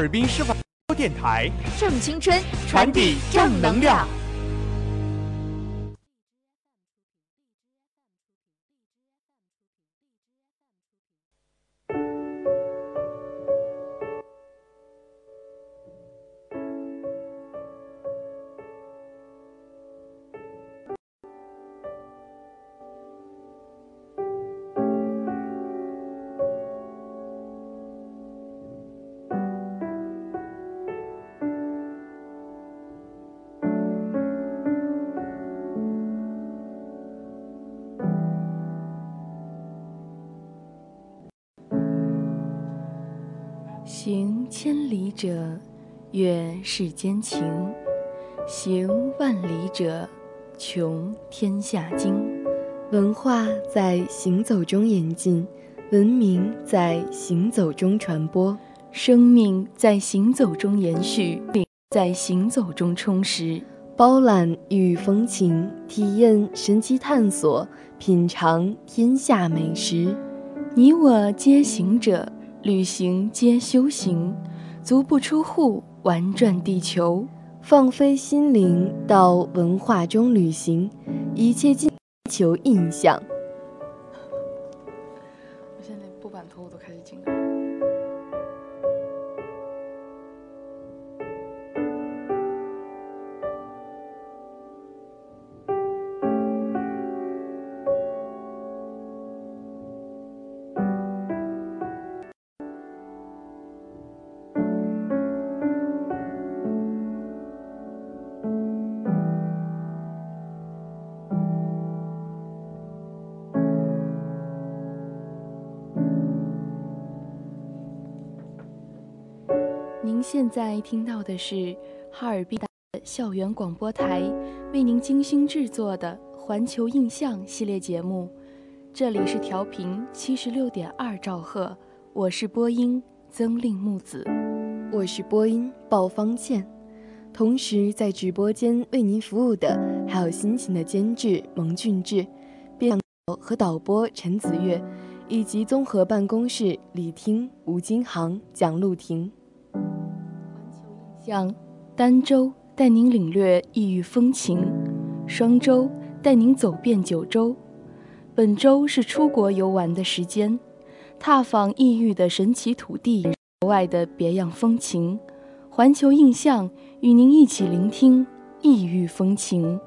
哈尔滨师范电台正青春，传递正能量。者，悦世间情；行万里者，穷天下经。文化在行走中演进，文明在行走中传播，生命在行走中延续，在行走中充实。包揽异域风情，体验神奇探索，品尝天下美食。你我皆行者，旅行皆修行，足不出户，玩转地球，放飞心灵，到文化中旅行，一切尽求印象。在听到的是哈尔滨大学校园广播台为您精心制作的《环球印象》系列节目，这里是调频七十六点二兆赫，我是播音曾令木子，我是播音鲍方倩，同时在直播间为您服务的还有辛勤的监制蒙俊志、编和导播陈子月，以及综合办公室李听、吴金航、蒋露婷。像儋州带您领略异域风情，双州带您走遍九州。本周是出国游玩的时间，踏访异域的神奇土地，国外的别样风情。环球印象与您一起聆听异域风情。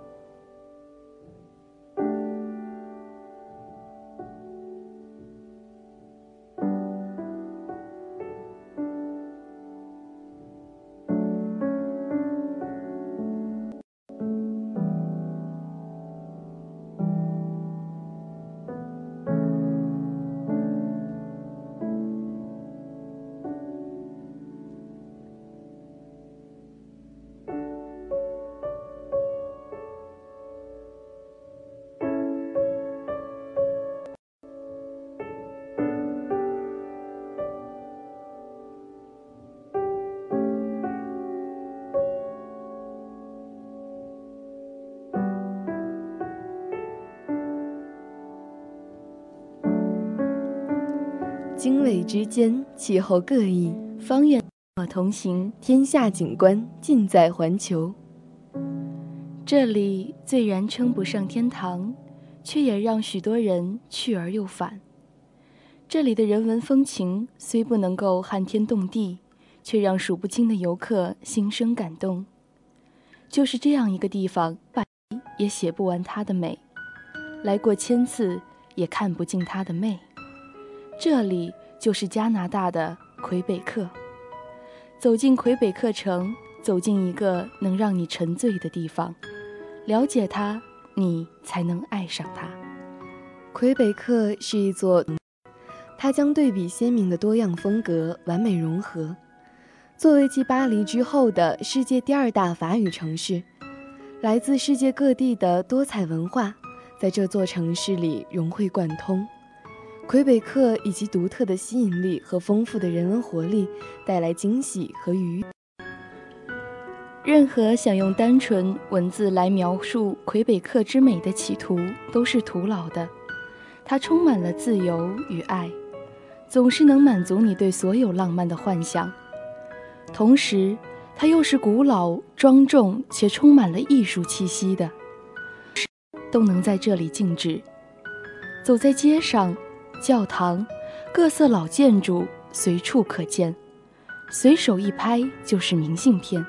经纬之间，气候各异，方圆我同行，天下景观尽在环球。这里虽然称不上天堂，却也让许多人去而又返。这里的人文风情虽不能够撼天动地，却让数不清的游客心生感动。就是这样一个地方，也写不完它的美，来过千次也看不尽它的魅。这里就是加拿大的魁北克。走进魁北克城，走进一个能让你沉醉的地方，了解它，你才能爱上它。魁北克是一座。它将对比鲜明的多样风格完美融合。作为继巴黎之后的世界第二大法语城市，来自世界各地的多彩文化在这座城市里融会贯通。魁北克以其独特的吸引力和丰富的人文活力带来惊喜和愉悦。任何想用单纯文字来描述魁北克之美的企图都是徒劳的。它充满了自由与爱。总是能满足你对所有浪漫的幻想，同时，它又是古老、庄重且充满了艺术气息的，都能在这里静止。走在街上，教堂、各色老建筑随处可见，随手一拍就是明信片。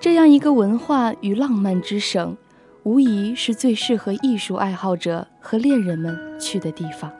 这样一个文化与浪漫之省，无疑是最适合艺术爱好者和恋人们去的地方。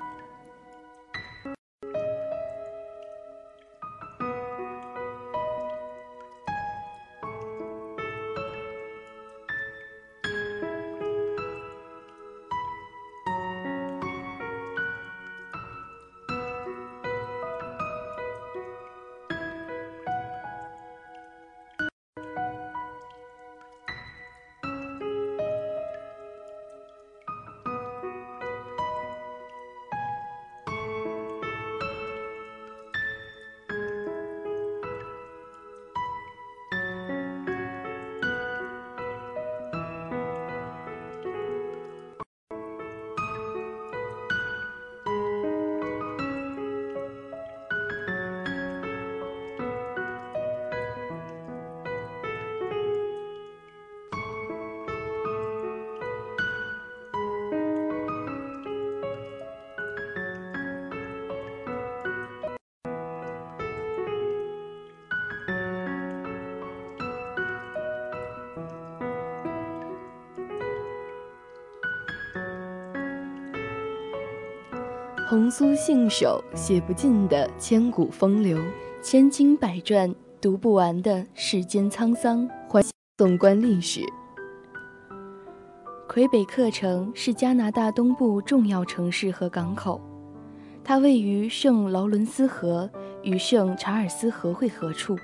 红酥信手写不尽的千古风流，千经百转读不完的世间沧桑。欢纵观历史，魁北克城是加拿大东部重要城市和港口，它位于圣劳伦斯河与圣查尔斯河汇合处。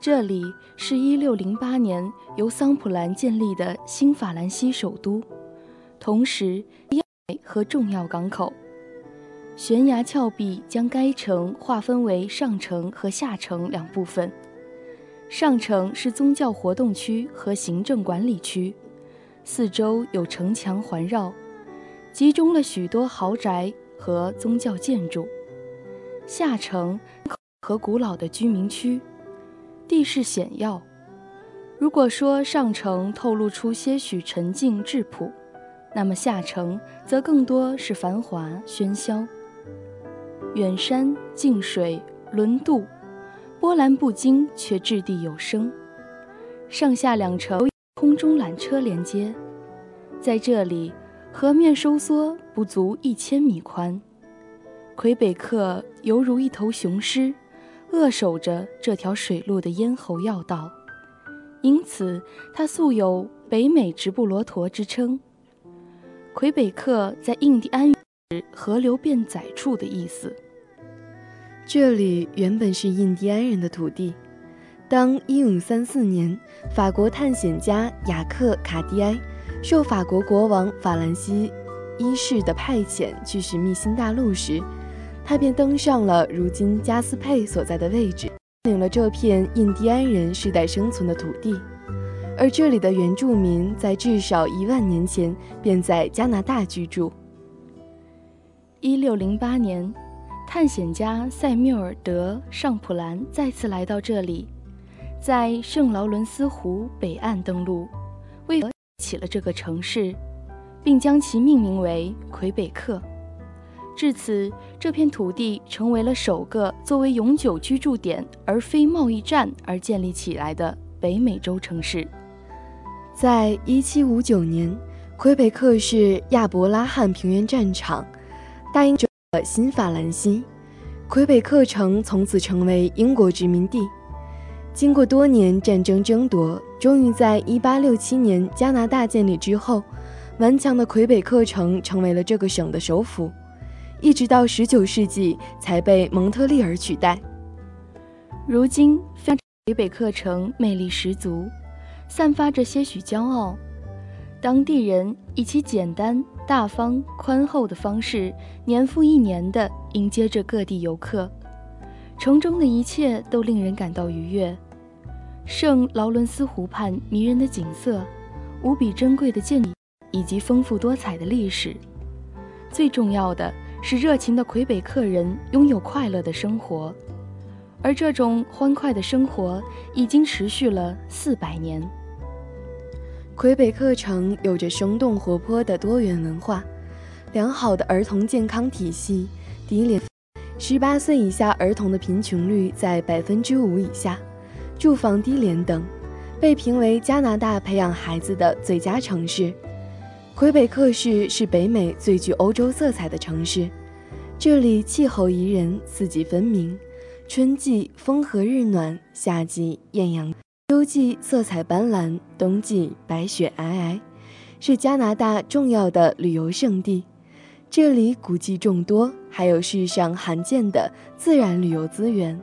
这里是一六零八年由桑普兰建立的新法兰西首都，同时和重要港口。悬崖峭壁将该城划分为上城和下城两部分。上城是宗教活动区和行政管理区，四周有城墙环绕，集中了许多豪宅和宗教建筑。下城和古老的居民区，地势险要。如果说上城透露出些许沉静质朴，那么下城则更多是繁华喧嚣。远山近水轮渡，波澜不惊却掷地有声。上下两城空中缆车连接，在这里，河面收缩不足一千米宽。魁北克犹如一头雄狮，扼守着这条水路的咽喉要道，因此它素有“北美直布罗陀”之称。魁北克在印第安语“河流变窄处”的意思。这里原本是印第安人的土地。当1534年，法国探险家雅克·卡蒂埃受法国国王法兰西一世的派遣去寻觅新大陆时，他便登上了如今加斯佩所在的位置，领了这片印第安人世代生存的土地。而这里的原住民在至少一万年前便在加拿大居住。1608年。探险家塞缪尔·德·尚普兰再次来到这里，在圣劳伦斯湖北岸登陆，为起了这个城市，并将其命名为魁北克。至此，这片土地成为了首个作为永久居住点而非贸易站而建立起来的北美洲城市。在一七五九年，魁北克是亚伯拉罕平原战场，大英者新法兰西，魁北克城从此成为英国殖民地。经过多年战争争夺，终于在一八六七年加拿大建立之后，顽强的魁北克城成为了这个省的首府。一直到十九世纪才被蒙特利尔取代。如今，魁北克城魅力十足，散发着些许骄傲。当地人以其简单、大方、宽厚的方式，年复一年地迎接着各地游客。城中的一切都令人感到愉悦。圣劳伦斯湖畔迷人的景色，无比珍贵的建筑，以及丰富多彩的历史。最重要的。是热情的魁北克人拥有快乐的生活，而这种欢快的生活已经持续了四百年。魁北克城有着生动活泼的多元文化，良好的儿童健康体系，低廉，十八岁以下儿童的贫穷率在百分之五以下，住房低廉等，被评为加拿大培养孩子的最佳城市。魁北克市是北美最具欧洲色彩的城市，这里气候宜人，四季分明，春季风和日暖，夏季艳阳，秋季色彩斑斓，冬季白雪皑皑，是加拿大重要的旅游胜地。这里古迹众多，还有世上罕见的自然旅游资源。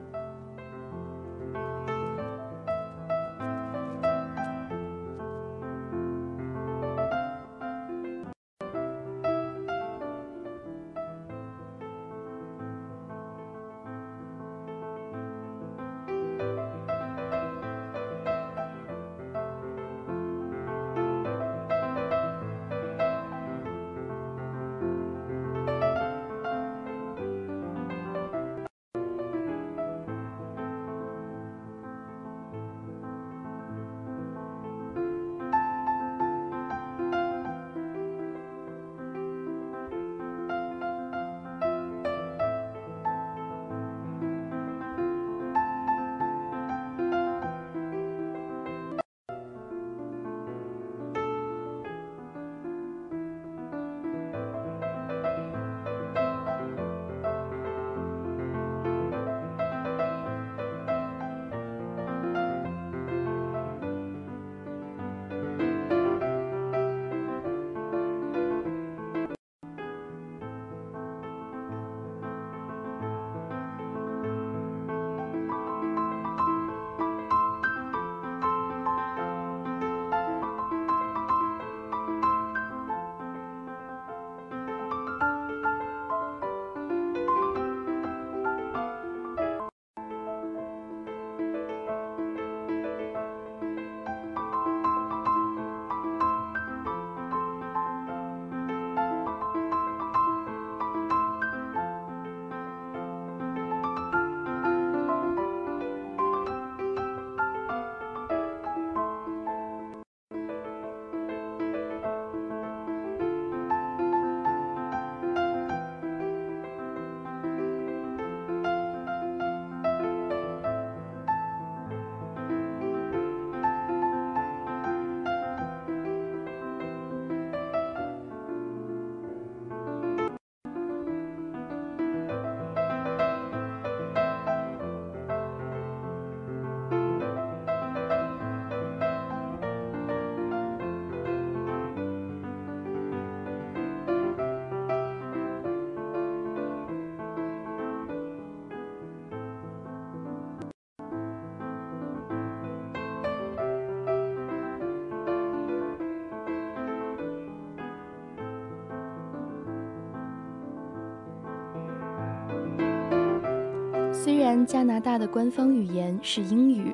虽然加拿大的官方语言是英语，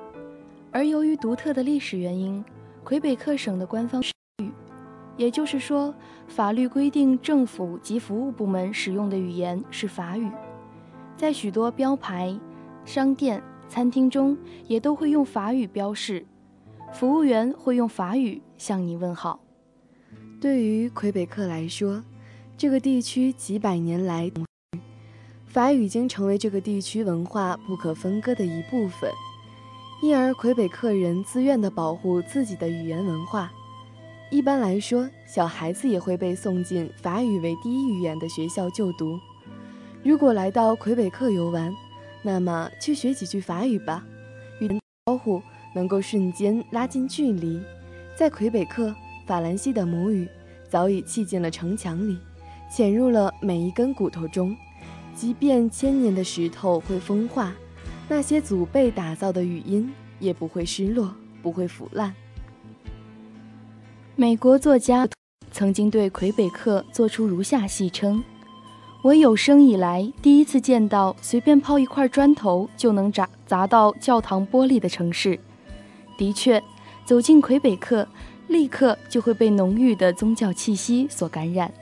而由于独特的历史原因，魁北克省的官方语，也就是说，法律规定政府及服务部门使用的语言是法语。在许多标牌、商店、餐厅中也都会用法语标示，服务员会用法语向你问好。对于魁北克来说，这个地区几百年来，法语已经成为这个地区文化不可分割的一部分。因而，魁北克人自愿地保护自己的语言文化。一般来说，小孩子也会被送进法语为第一语言的学校就读。如果来到魁北克游玩，那么去学几句法语吧，与人招呼能够瞬间拉近距离。在魁北克，法兰西的母语早已砌进了城墙里，潜入了每一根骨头中，即便千年的石头会风化。那些祖辈打造的语音也不会失落，不会腐烂。美国作家曾经对魁北克做出如下戏称：“我有生以来第一次见到随便抛一块砖头就能砸砸到教堂玻璃的城市。的确，走进魁北克，立刻就会被浓郁的宗教气息所感染。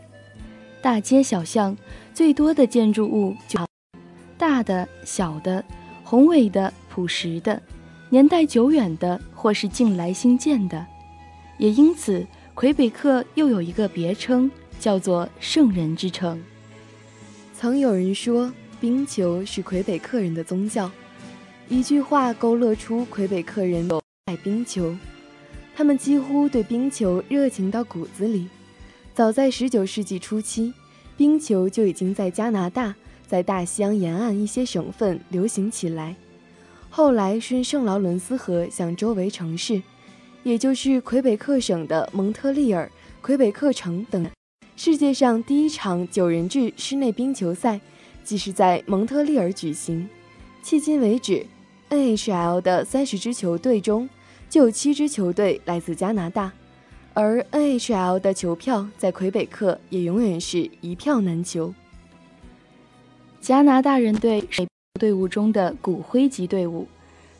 大街小巷最多的建筑物就大的、小的。”宏伟的、朴实的、年代久远的，或是近来兴建的，也因此，魁北克又有一个别称，叫做“圣人之城”。曾有人说，冰球是魁北克人的宗教，一句话勾勒出魁北克人爱冰球，他们几乎对冰球热情到骨子里。早在19世纪初期，冰球就已经在加拿大。在大西洋沿岸一些省份流行起来，后来顺圣劳伦斯河向周围城市，也就是魁北克省的蒙特利尔、魁北克城等。世界上第一场九人制室内冰球赛，即是在蒙特利尔举行。迄今为止，NHL 的三十支球队中，就有七支球队来自加拿大，而 NHL 的球票在魁北克也永远是一票难求。加拿大人队是队伍中的骨灰级队伍，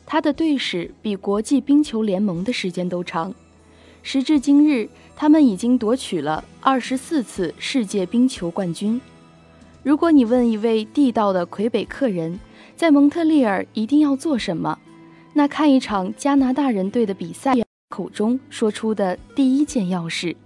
他的队史比国际冰球联盟的时间都长。时至今日，他们已经夺取了二十四次世界冰球冠军。如果你问一位地道的魁北克人，在蒙特利尔一定要做什么，那看一场加拿大人队的比赛，口中说出的第一件要事。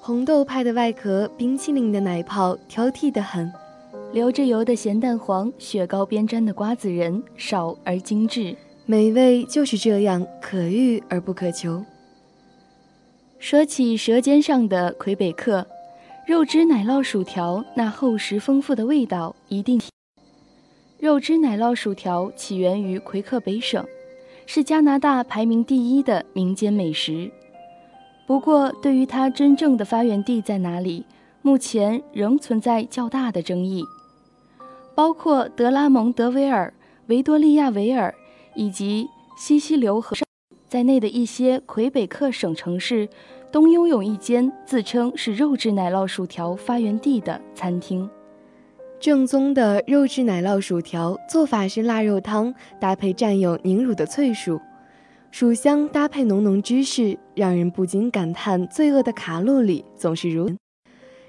红豆派的外壳，冰淇淋的奶泡，挑剔的很；流着油的咸蛋黄，雪糕边沾的瓜子仁，少而精致，美味就是这样可遇而不可求。说起舌尖上的魁北克，肉汁奶酪薯条那厚实丰富的味道一定。肉汁奶酪薯条起源于魁克北省，是加拿大排名第一的民间美食。不过，对于它真正的发源地在哪里，目前仍存在较大的争议。包括德拉蒙德维尔、维多利亚维尔以及西溪流河在内的一些魁北克省城市，都拥有一间自称是肉质奶酪薯条发源地的餐厅。正宗的肉质奶酪薯条做法是腊肉汤搭配蘸有凝乳的脆薯，薯香搭配浓浓芝士，让人不禁感叹罪恶的卡路里总是如。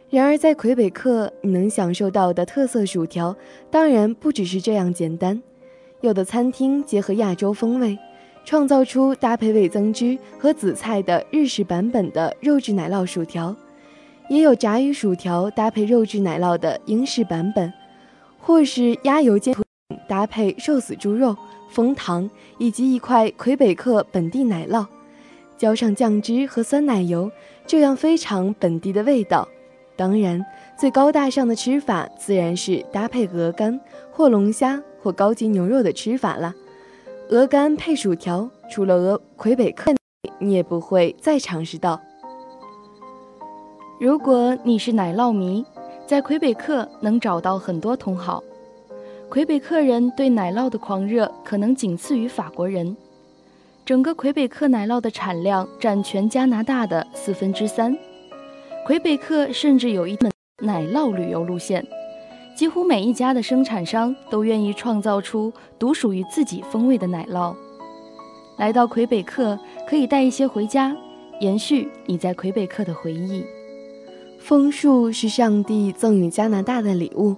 然而，在魁北克，你能享受到的特色薯条当然不只是这样简单。有的餐厅结合亚洲风味，创造出搭配味增汁和紫菜的日式版本的肉质奶酪薯条。也有炸鱼薯条搭配肉质奶酪的英式版本，或是鸭油煎搭配瘦死猪肉、枫糖以及一块魁北克本地奶酪，浇上酱汁和酸奶油，这样非常本地的味道。当然，最高大上的吃法自然是搭配鹅肝或龙虾或高级牛肉的吃法了。鹅肝配薯条，除了鹅魁北克，你也不会再尝试到。如果你是奶酪迷，在魁北克能找到很多同好。魁北克人对奶酪的狂热可能仅次于法国人。整个魁北克奶酪的产量占全加拿大的四分之三。魁北克甚至有一门奶酪旅游路线，几乎每一家的生产商都愿意创造出独属于自己风味的奶酪。来到魁北克，可以带一些回家，延续你在魁北克的回忆。枫树是上帝赠予加拿大的礼物，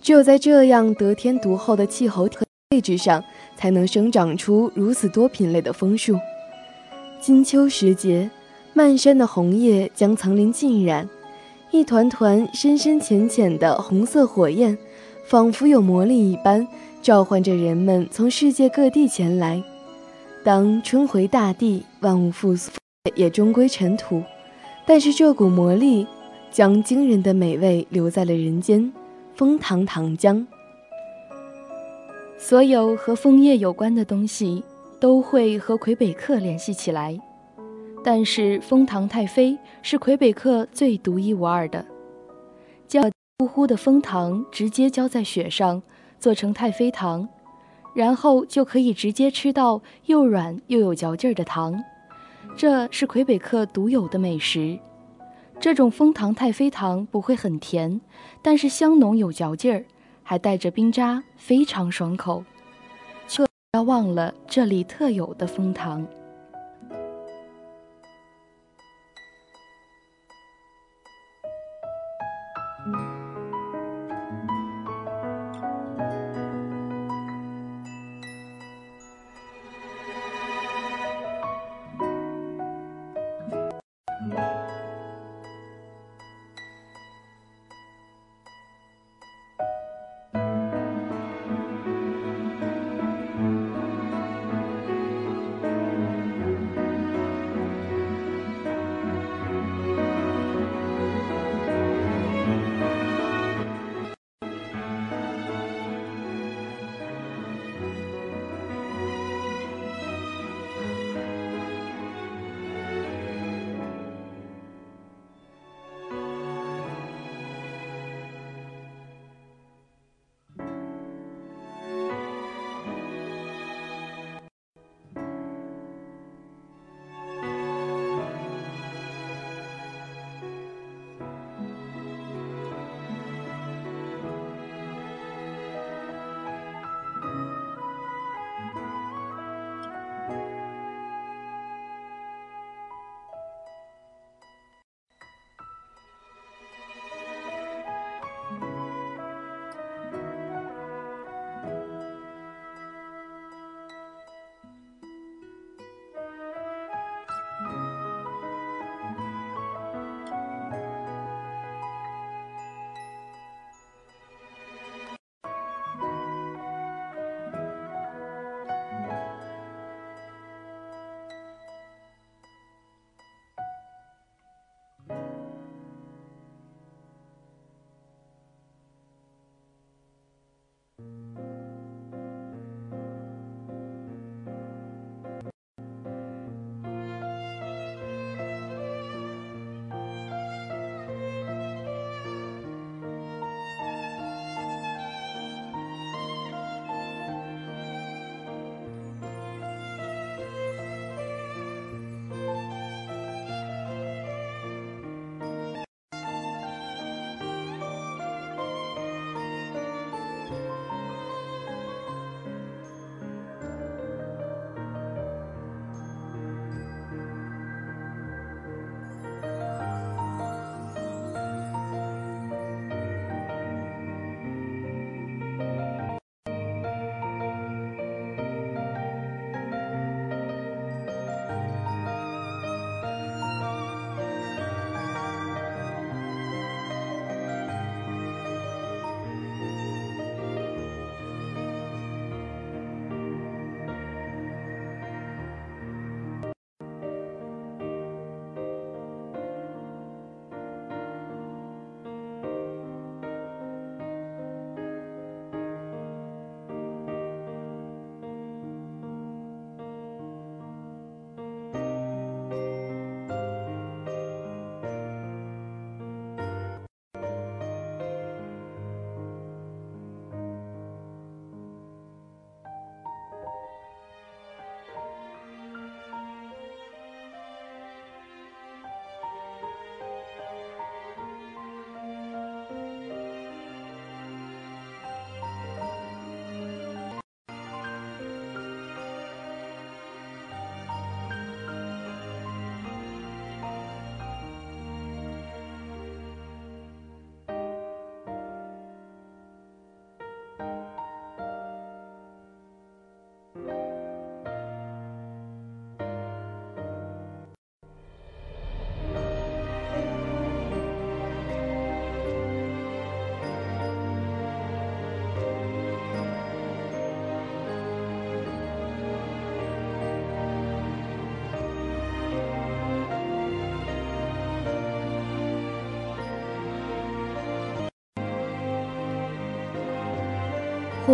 只有在这样得天独厚的气候和位置上，才能生长出如此多品类的枫树。金秋时节，漫山的红叶将层林浸染，一团团深深浅浅的红色火焰，仿佛有魔力一般，召唤着人们从世界各地前来。当春回大地，万物复苏，也终归尘土。但是这股魔力，将惊人的美味留在了人间。枫糖糖浆，所有和枫叶有关的东西都会和魁北克联系起来。但是枫糖太妃是魁北克最独一无二的，将呼呼的枫糖直接浇在雪上，做成太妃糖，然后就可以直接吃到又软又有嚼劲儿的糖。这是魁北克独有的美食。这种蜂糖太妃糖不会很甜，但是香浓有嚼劲儿，还带着冰渣，非常爽口。却不要忘了这里特有的蜂糖。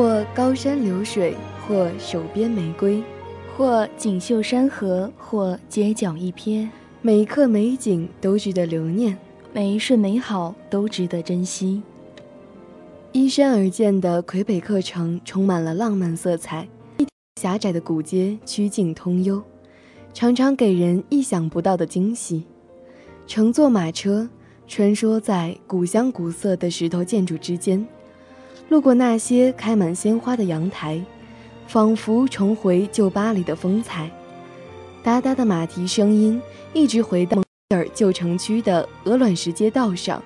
或高山流水，或手边玫瑰，或锦绣山河，或街角一瞥。每一刻美景都值得留念，每一瞬美好都值得珍惜。依山而建的魁北克城充满了浪漫色彩，狭窄的古街曲径通幽，常常给人意想不到的惊喜。乘坐马车，穿梭在古香古色的石头建筑之间，路过那些开满鲜花的阳台，仿佛重回旧巴黎的风采。哒哒的马蹄声音一直回到蒙特尔旧城区的鹅卵石街道上。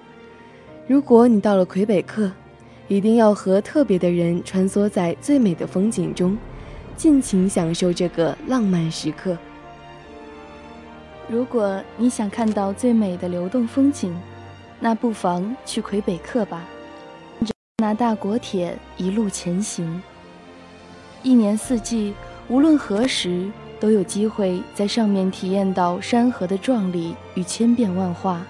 如果你到了魁北克，一定要和特别的人穿梭在最美的风景中，尽情享受这个浪漫时刻。如果你想看到最美的流动风景，那不妨去魁北克吧。拿大国铁一路前行，一年四季，无论何时。都有机会在上面体验到山河的壮丽与千变万化。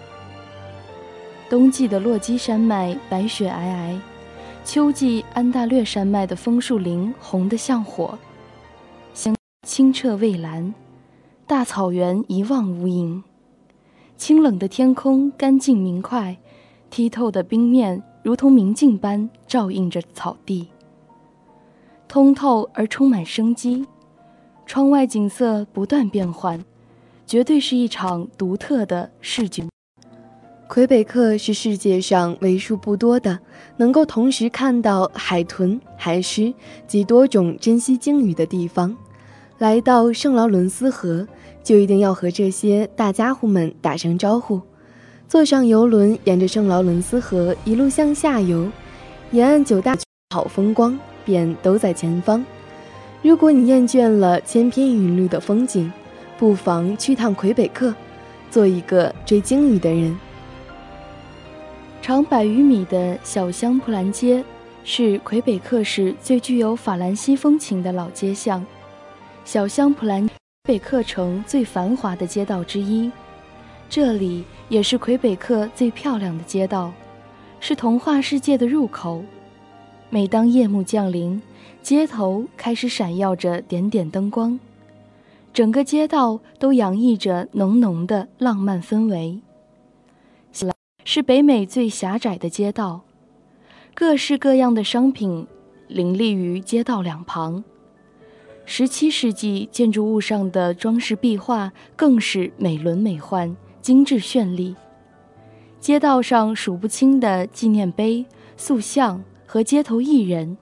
冬季的落基山脉白雪皑皑，秋季安大略山脉的枫树林红得像火，清清澈蔚蓝，大草原一望无垠，清冷的天空干净明快，剔透的冰面如同明镜般照映着草地，通透而充满生机。窗外景色不断变换，绝对是一场独特的视觉。魁北克是世界上为数不多的能够同时看到海豚、海狮及多种珍稀鲸鱼的地方。来到圣劳伦斯河，就一定要和这些大家伙们打声招呼。坐上游轮，沿着圣劳伦斯河一路向下游，沿岸九大好风光便都在前方。如果你厌倦了千篇一律的风景，不妨去趟魁北克，做一个追鲸鱼的人。长百余米的小香普兰街是魁北克市最具有法兰西风情的老街巷，小香普兰魁北克城最繁华的街道之一，这里也是魁北克最漂亮的街道，是童话世界的入口。每当夜幕降临，街头开始闪耀着点点灯光，整个街道都洋溢着浓浓的浪漫氛围。是北美最狭窄的街道，各式各样的商品林立于街道两旁。十七世纪建筑物上的装饰壁画更是美轮美奂、精致绚丽。街道上数不清的纪念碑、塑像和街头艺人。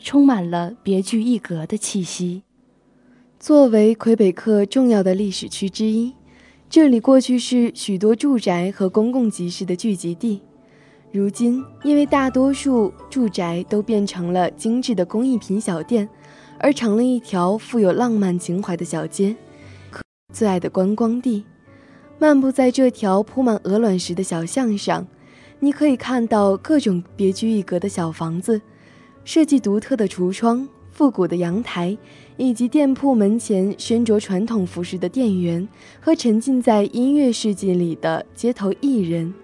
充满了别具一格的气息。作为魁北克重要的历史区之一，这里过去是许多住宅和公共集市的聚集地。如今，因为大多数住宅都变成了精致的工艺品小店，而成了一条富有浪漫情怀的小街，最爱的观光地。漫步在这条铺满鹅卵石的小巷上，你可以看到各种别具一格的小房子。设计独特的橱窗、复古的阳台，以及店铺门前身着传统服饰的店员和沉浸在音乐世界里的街头艺人，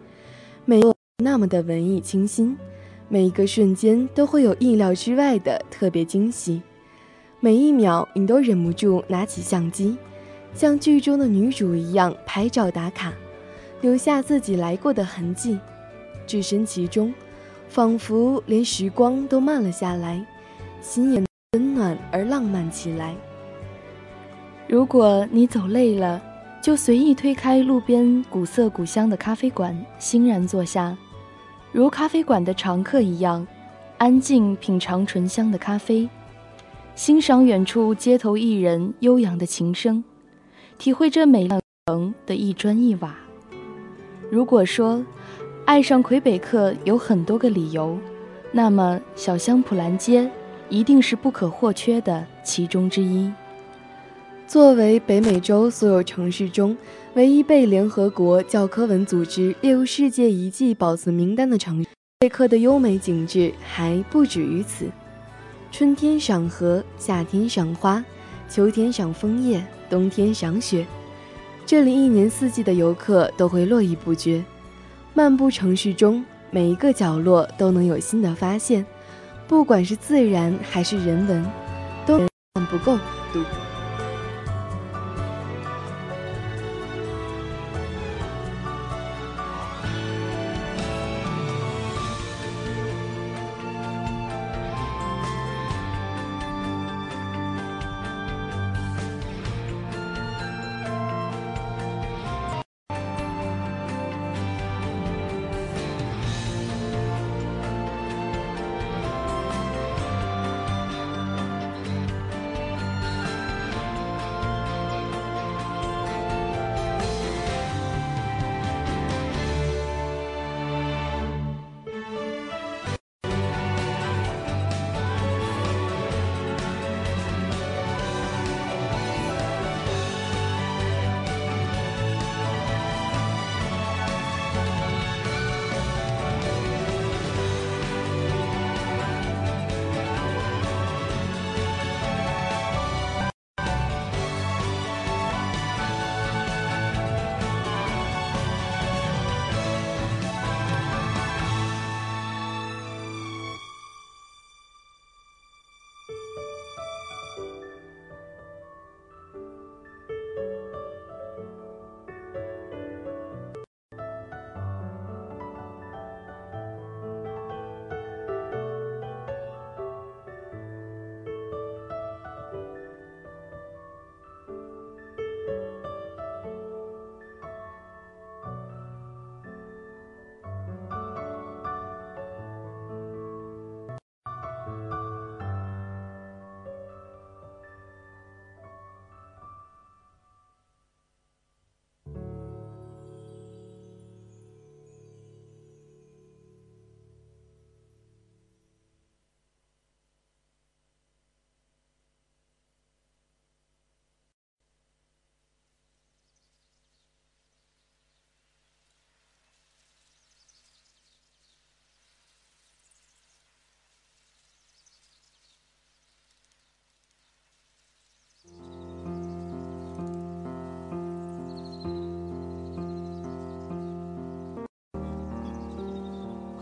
每个那么的文艺清新，每一个瞬间都会有意料之外的特别惊喜，每一秒你都忍不住拿起相机，像剧中的女主一样拍照打卡，留下自己来过的痕迹，置身其中。仿佛连时光都慢了下来，心也温暖而浪漫起来。如果你走累了，就随意推开路边古色古香的咖啡馆，欣然坐下，如咖啡馆的常客一样，安静品尝醇香的咖啡，欣赏远处街头艺人悠扬的琴声，体会这美丽城的一砖一瓦。如果说，爱上魁北克有很多个理由，那么小香普兰街一定是不可或缺的其中之一。作为北美洲所有城市中唯一被联合国教科文组织列入世界遗迹保存名单的城市，魁克的优美景致还不止于此。春天赏荷，夏天赏花，秋天赏枫叶，冬天赏雪，这里一年四季的游客都会络绎不绝。漫步城市中，每一个角落都能有新的发现，不管是自然还是人文，都不够。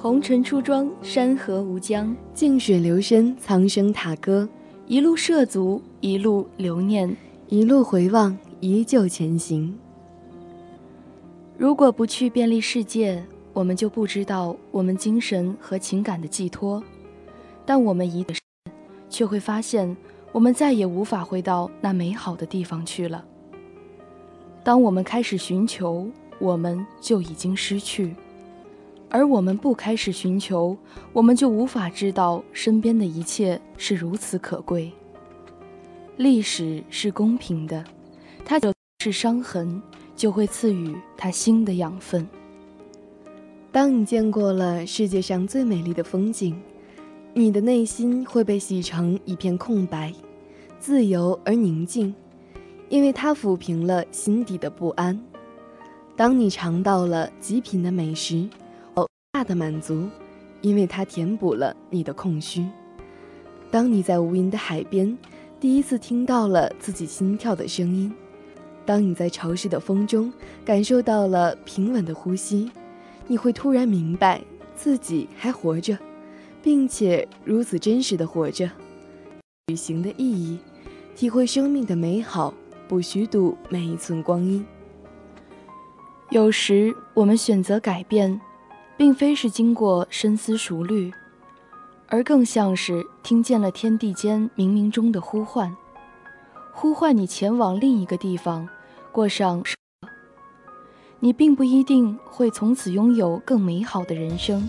红尘出庄，山河无疆；静水流深，苍生踏歌。一路涉足，一路留念，一路回望，依旧前行。如果不去便利世界，我们就不知道我们精神和情感的寄托；但我们一旦却会发现，我们再也无法回到那美好的地方去了。当我们开始寻求，我们就已经失去。而我们不开始寻求，我们就无法知道身边的一切是如此可贵。历史是公平的，它就是伤痕，就会赐予它新的养分。当你见过了世界上最美丽的风景，你的内心会被洗成一片空白，自由而宁静，因为它抚平了心底的不安。当你尝到了极品的美食。大的满足，因为它填补了你的空虚。当你在无垠的海边，第一次听到了自己心跳的声音；当你在潮湿的风中感受到了平稳的呼吸，你会突然明白自己还活着，并且如此真实的活着。旅行的意义，体会生命的美好，不虚度每一寸光阴。有时我们选择改变。并非是经过深思熟虑，而更像是听见了天地间冥冥中的呼唤，呼唤你前往另一个地方，过上。你并不一定会从此拥有更美好的人生，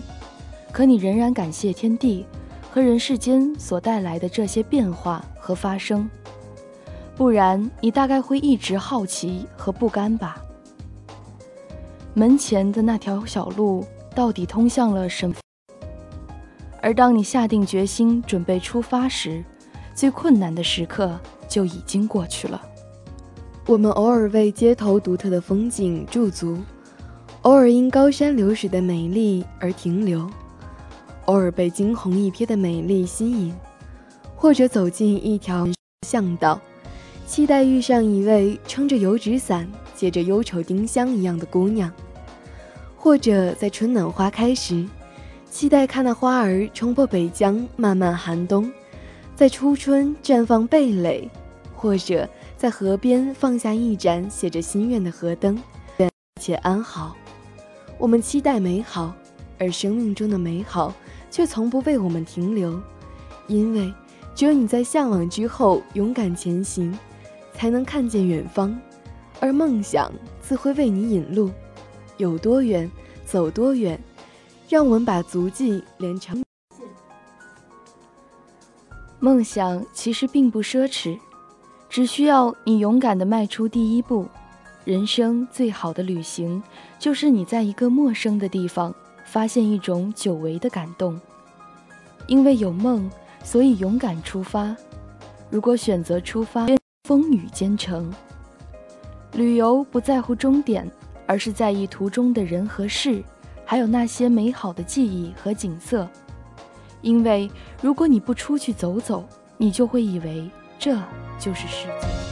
可你仍然感谢天地和人世间所带来的这些变化和发生，不然你大概会一直好奇和不甘吧。门前的那条小路。到底通向了什么？而当你下定决心准备出发时，最困难的时刻就已经过去了。我们偶尔为街头独特的风景驻足，偶尔因高山流水的美丽而停留，偶尔被惊鸿一瞥的美丽吸引，或者走进一条巷道，期待遇上一位撑着油纸伞、借着忧愁丁香一样的姑娘。或者在春暖花开时，期待看那花儿冲破北疆漫漫寒冬，在初春绽放蓓蕾，或者在河边放下一盏写着心愿的河灯，愿一切安好。我们期待美好，而生命中的美好却从不为我们停留，因为只有你在向往之后勇敢前行，才能看见远方，而梦想自会为你引路。有多远，走多远。让我们把足迹连成。梦想其实并不奢侈，只需要你勇敢地迈出第一步。人生最好的旅行，就是你在一个陌生的地方发现一种久违的感动。因为有梦，所以勇敢出发。如果选择出发，风雨兼程。旅游不在乎终点，而是在意途中的人和事。还有那些美好的记忆和景色，因为如果你不出去走走，你就会以为这就是世界。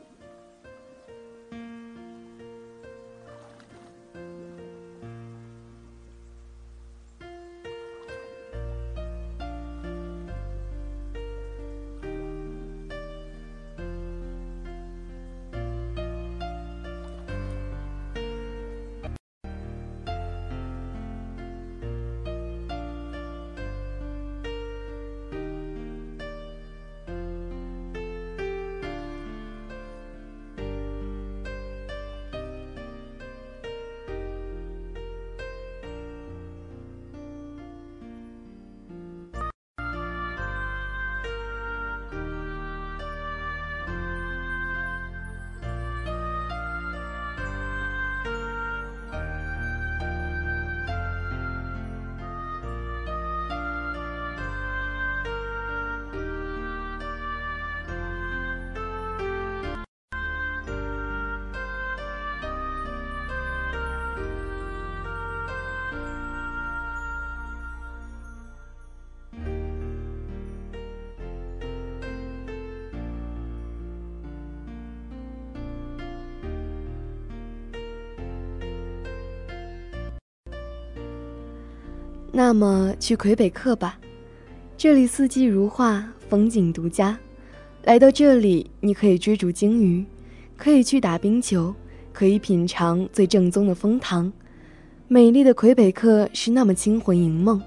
那么去魁北克吧，这里四季如画，风景独家。来到这里，你可以追逐鲸鱼，可以去打冰球，可以品尝最正宗的枫糖。美丽的魁北克是那么惊魂萦梦，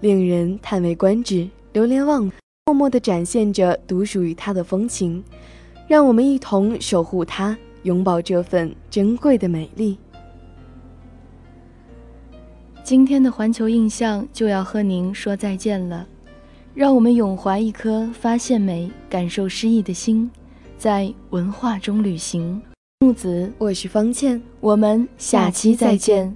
令人叹为观止、流连忘返，默默地展现着独属于它的风情。让我们一同守护它，拥抱这份珍贵的美丽。今天的环球印象就要和您说再见了，让我们永怀一颗发现美、感受诗意的心，在文化中旅行。木子，我是方倩，我们下期再见。